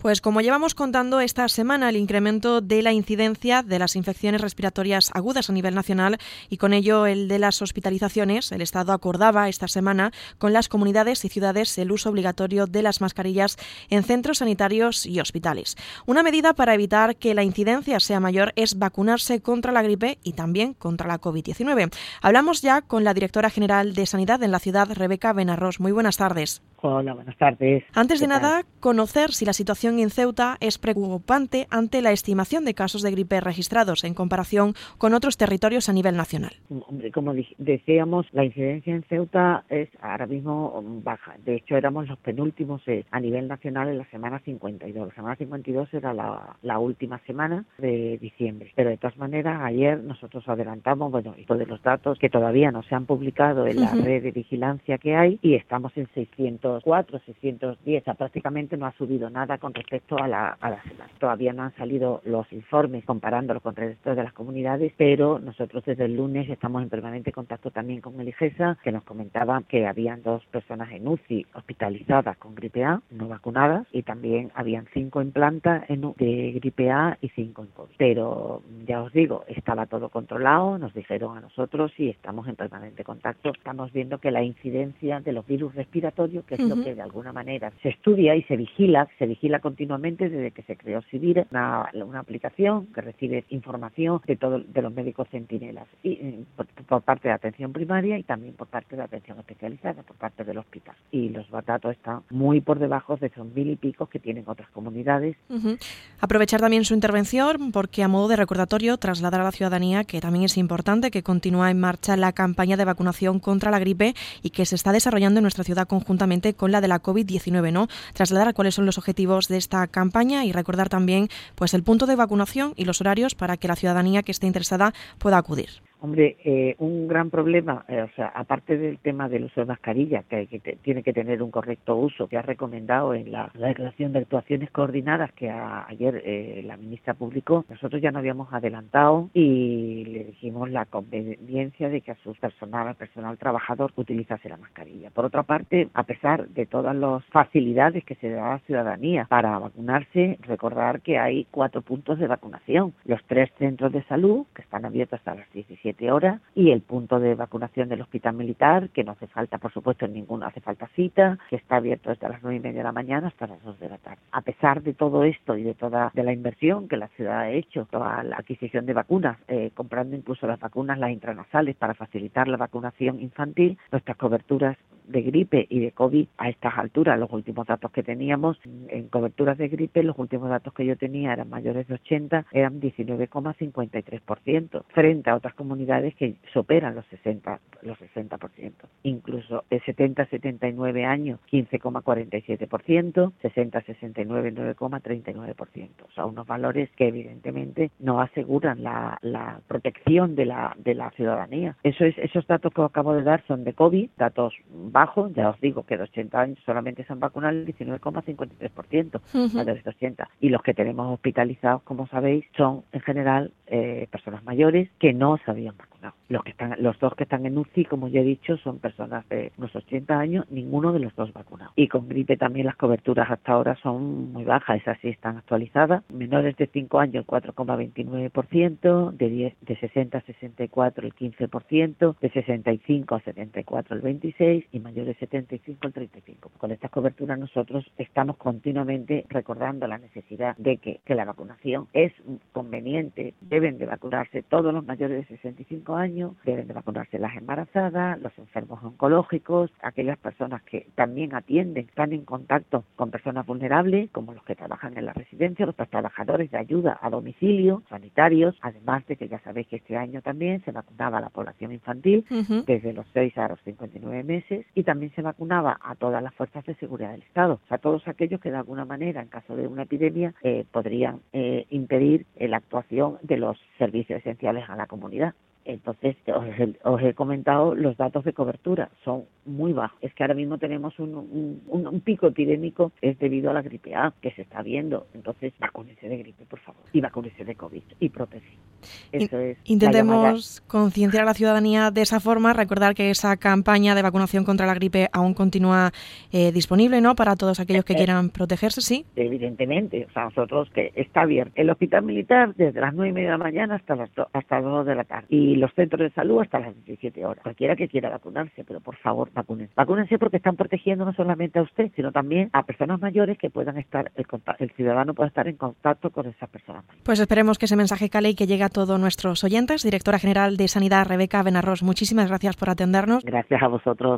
Pues como llevamos contando esta semana, el incremento de la incidencia de las infecciones respiratorias agudas a nivel nacional y con ello el de las hospitalizaciones, el Estado acordaba esta semana con las comunidades y ciudades el uso obligatorio de las mascarillas en centros sanitarios y hospitales. Una medida para evitar que la incidencia sea mayor es vacunarse contra la gripe y también contra la COVID-19. Hablamos ya con la directora general de Sanidad en la ciudad, Rebeca Benarros. Muy buenas tardes. Hola, buenas tardes. Antes de nada, conocer si la situación en Ceuta es preocupante ante la estimación de casos de gripe registrados en comparación con otros territorios a nivel nacional. Hombre, como decíamos, la incidencia en Ceuta es ahora mismo baja. De hecho, éramos los penúltimos eh, a nivel nacional en la semana 52. La semana 52 era la, última semana de diciembre. Pero de todas maneras, ayer nosotros adelantamos, bueno, y todos los datos que todavía no se han publicado en la red de vigilancia que hay y estamos en 600 604, 610, o prácticamente no ha subido nada con respecto a la, a la semana. Todavía no han salido los informes comparándolo con el resto de las comunidades, pero nosotros desde el lunes estamos en permanente contacto también con el IGESA, que nos comentaba que habían dos personas en UCI hospitalizadas con gripe A, no vacunadas, y también habían cinco en planta de gripe A y cinco en COVID. Pero ya os digo, estaba todo controlado, nos dijeron a nosotros y estamos en permanente contacto. Estamos viendo que la incidencia de los virus respiratorios, que lo que de alguna manera se estudia y se vigila, se vigila continuamente desde que se creó Civir, una, una aplicación que recibe información de todos de los médicos centinelas y eh, por, parte de atención primaria y también por parte de atención especializada, por parte del hospital. Y los datos están muy por debajo de esos mil y pico que tienen otras comunidades. Aprovechar también su intervención porque a modo de recordatorio trasladar a la ciudadanía que también es importante que continúa en marcha la campaña de vacunación contra la gripe y que se está desarrollando en nuestra ciudad conjuntamente con la de la COVID-19, ¿no? Trasladar cuáles son los objetivos de esta campaña y recordar también pues el punto de vacunación y los horarios para que la ciudadanía que esté interesada pueda acudir. Hombre, eh, un gran problema, eh, o sea, aparte del tema del uso de mascarilla, que, tiene que tener un correcto uso, que ha recomendado en la, declaración de actuaciones coordinadas que ayer eh, la ministra publicó, nosotros ya nos habíamos adelantado y le dijimos la conveniencia de que a su personal, al personal trabajador, utilizase la mascarilla. Por otra parte, a pesar de todas las facilidades que se da a la ciudadanía para vacunarse, recordar que hay cuatro puntos de vacunación. Los tres centros de salud, que están abiertos hasta las 17 horas y el punto de vacunación del hospital militar, que no hace falta, por supuesto, en ninguna hace falta cita, que está abierto desde las nueve y media de la mañana hasta las dos de la tarde. A pesar de todo esto y de toda de la inversión que la ciudad ha hecho, toda la adquisición de vacunas, eh, comprando incluso las vacunas, las intranasales para facilitar la vacunación infantil, nuestras coberturas de gripe y de COVID a estas alturas, los últimos datos que teníamos en coberturas de gripe, los últimos datos que yo tenía eran mayores de 80, eran 19,53%, frente a otras comunidades que superan los 60, los 60%. Incluso de 70 a 79 años, 15,47%, 60 a 69, 9,39%. O sea, unos valores que evidentemente no aseguran la, la protección de la, de la ciudadanía. Eso es, esos datos que acabo de dar son de COVID, datos ya os digo que de 80 años solamente se han vacunado el 19,53%, uh de 80. Y los que tenemos hospitalizados, como sabéis, son en general eh, personas mayores que no se habían vacunado. Los, que están, los dos que están en UCI, como ya he dicho, son personas de unos 80 años, ninguno de los dos vacunados. Y con gripe también las coberturas hasta ahora son muy bajas, esas sí están actualizadas. Menores de 5 años el 4,29%, de, 10, de 60 a 64 el 15%, de 65 a 74 el 26% y mayores de 75 el 35%. Con estas coberturas nosotros estamos continuamente recordando la necesidad de que la vacunación es conveniente, deben de vacunarse todos los mayores de 65 años, deben de vacunarse las embarazadas, los enfermos oncológicos, aquellas personas que también atienden, están en contacto con personas vulnerables, como los que trabajan en la residencia, los trabajadores de ayuda a domicilio, sanitarios, además de que ya sabéis que este año también se vacunaba a la población infantil desde los 6 a los 59 meses y también se vacunaba a todas las fuerzas de seguridad del Estado, o sea, todos aquellos que de alguna manera, en caso de una epidemia, eh, podrían eh, impedir la actuación de los servicios esenciales a la comunidad. Entonces, os, he comentado los datos de cobertura, son muy bajos. Es que ahora mismo tenemos un, un, pico epidémico, es debido a la gripe A, que se está viendo. Entonces, vacúnese de gripe, por favor, y vacúnese de COVID, y protege. Eso es Intentemos concienciar a la ciudadanía de esa forma, recordar que esa campaña de vacunación contra la gripe aún continúa eh, disponible, ¿no?, para todos aquellos que eh, quieran protegerse, ¿sí? Evidentemente, o sea, nosotros que está abierto. El hospital militar desde las nueve y media de la mañana hasta las, hasta las 2 de la tarde. Y los centros de salud hasta las 17 horas. Cualquiera que quiera vacunarse, pero por favor, vacúnense. Vacúnense porque están protegiendo no solamente a usted, sino también a personas mayores que puedan estar, el, el ciudadano pueda estar en contacto con esas personas. Pues esperemos que ese mensaje cale y que llegue a todos nuestros oyentes. Directora General de Sanidad, Rebeca Benarros, muchísimas gracias por atendernos. Gracias a vosotros.